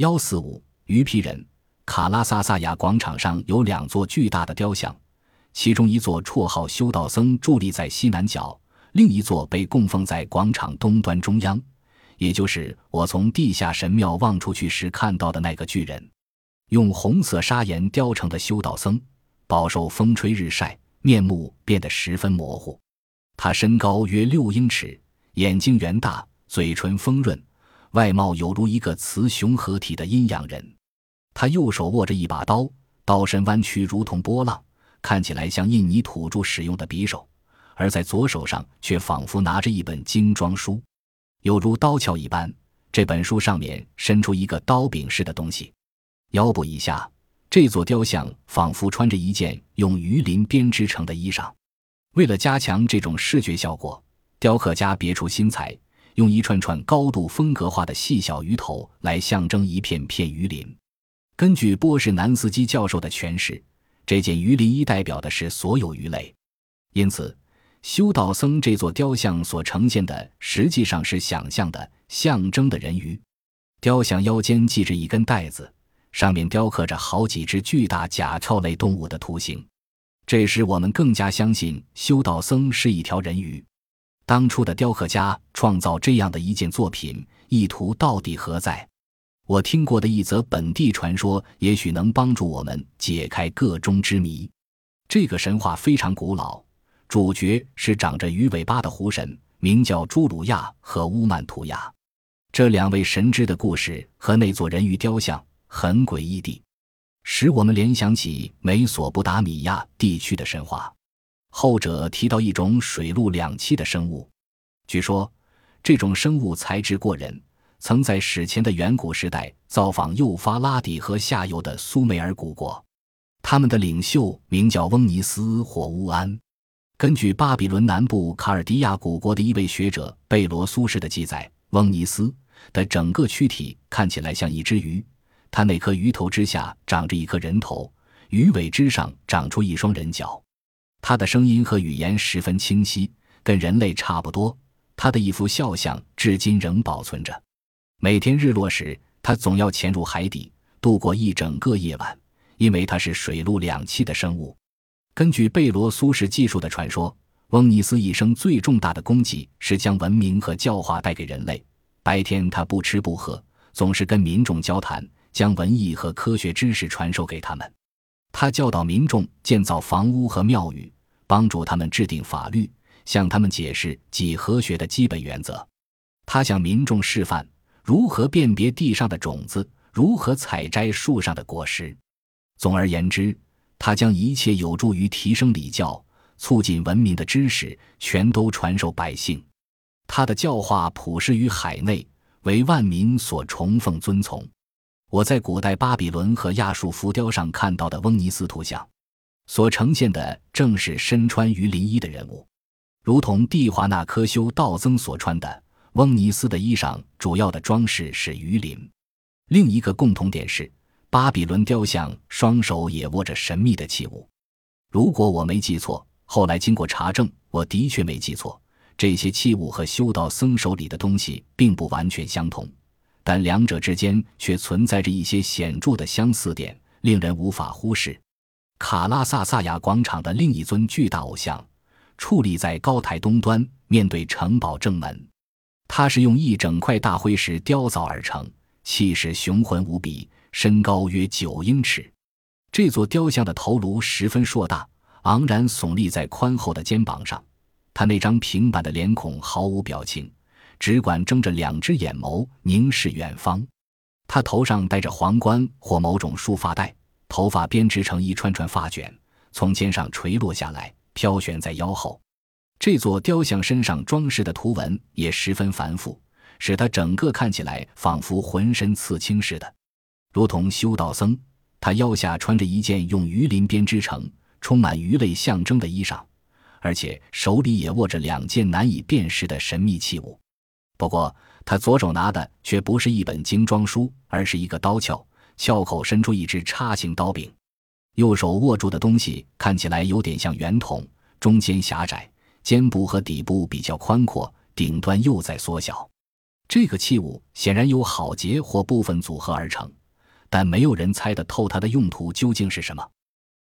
幺四五鱼皮人，卡拉萨萨亚广场上有两座巨大的雕像，其中一座绰号修道僧伫立在西南角，另一座被供奉在广场东端中央，也就是我从地下神庙望出去时看到的那个巨人。用红色砂岩雕成的修道僧，饱受风吹日晒，面目变得十分模糊。他身高约六英尺，眼睛圆大，嘴唇丰润，外貌有如一个雌雄合体的阴阳人。他右手握着一把刀，刀身弯曲如同波浪，看起来像印尼土著使用的匕首；而在左手上却仿佛拿着一本精装书，有如刀鞘一般。这本书上面伸出一个刀柄似的东西。腰部以下，这座雕像仿佛穿着一件用鱼鳞编织成的衣裳。为了加强这种视觉效果，雕刻家别出心裁，用一串串高度风格化的细小鱼头来象征一片片鱼鳞。根据波士南斯基教授的诠释，这件鱼鳞衣代表的是所有鱼类。因此，修道僧这座雕像所呈现的实际上是想象的、象征的人鱼。雕像腰间系着一根带子。上面雕刻着好几只巨大甲壳类动物的图形，这使我们更加相信修道僧是一条人鱼。当初的雕刻家创造这样的一件作品，意图到底何在？我听过的一则本地传说，也许能帮助我们解开个中之谜。这个神话非常古老，主角是长着鱼尾巴的湖神，名叫朱鲁亚和乌曼图亚。这两位神之的故事和那座人鱼雕像。很诡异地，使我们联想起美索不达米亚地区的神话。后者提到一种水陆两栖的生物，据说这种生物才智过人，曾在史前的远古时代造访幼发拉底河下游的苏美尔古国。他们的领袖名叫翁尼斯或乌安。根据巴比伦南部卡尔迪亚古国的一位学者贝罗苏氏的记载，翁尼斯的整个躯体看起来像一只鱼。他那颗鱼头之下长着一颗人头，鱼尾之上长出一双人脚。他的声音和语言十分清晰，跟人类差不多。他的一幅肖像至今仍保存着。每天日落时，他总要潜入海底度过一整个夜晚，因为他是水陆两栖的生物。根据贝罗苏氏技术的传说，翁尼斯一生最重大的功绩是将文明和教化带给人类。白天他不吃不喝，总是跟民众交谈。将文艺和科学知识传授给他们，他教导民众建造房屋和庙宇，帮助他们制定法律，向他们解释几何学的基本原则。他向民众示范如何辨别地上的种子，如何采摘树上的果实。总而言之，他将一切有助于提升礼教、促进文明的知识全都传授百姓。他的教化普世于海内，为万民所崇奉尊从。我在古代巴比伦和亚述浮雕上看到的翁尼斯图像，所呈现的正是身穿鱼鳞衣的人物，如同蒂华纳科修道僧所穿的。翁尼斯的衣裳主要的装饰是鱼鳞。另一个共同点是，巴比伦雕像双手也握着神秘的器物。如果我没记错，后来经过查证，我的确没记错，这些器物和修道僧手里的东西并不完全相同。但两者之间却存在着一些显著的相似点，令人无法忽视。卡拉萨萨亚广场的另一尊巨大偶像，矗立在高台东端，面对城堡正门。它是用一整块大灰石雕造而成，气势雄浑无比，身高约九英尺。这座雕像的头颅十分硕大，昂然耸立在宽厚的肩膀上。他那张平板的脸孔毫无表情。只管睁着两只眼眸凝视远方，他头上戴着皇冠或某种束发带，头发编织成一串串发卷，从肩上垂落下来，飘悬在腰后。这座雕像身上装饰的图文也十分繁复，使他整个看起来仿佛浑身刺青似的，如同修道僧。他腰下穿着一件用鱼鳞编织成、充满鱼类象征的衣裳，而且手里也握着两件难以辨识的神秘器物。不过，他左手拿的却不是一本精装书，而是一个刀鞘，鞘口伸出一支叉形刀柄。右手握住的东西看起来有点像圆筒，中间狭窄，肩部和底部比较宽阔，顶端又在缩小。这个器物显然由好结或部分组合而成，但没有人猜得透它的用途究竟是什么。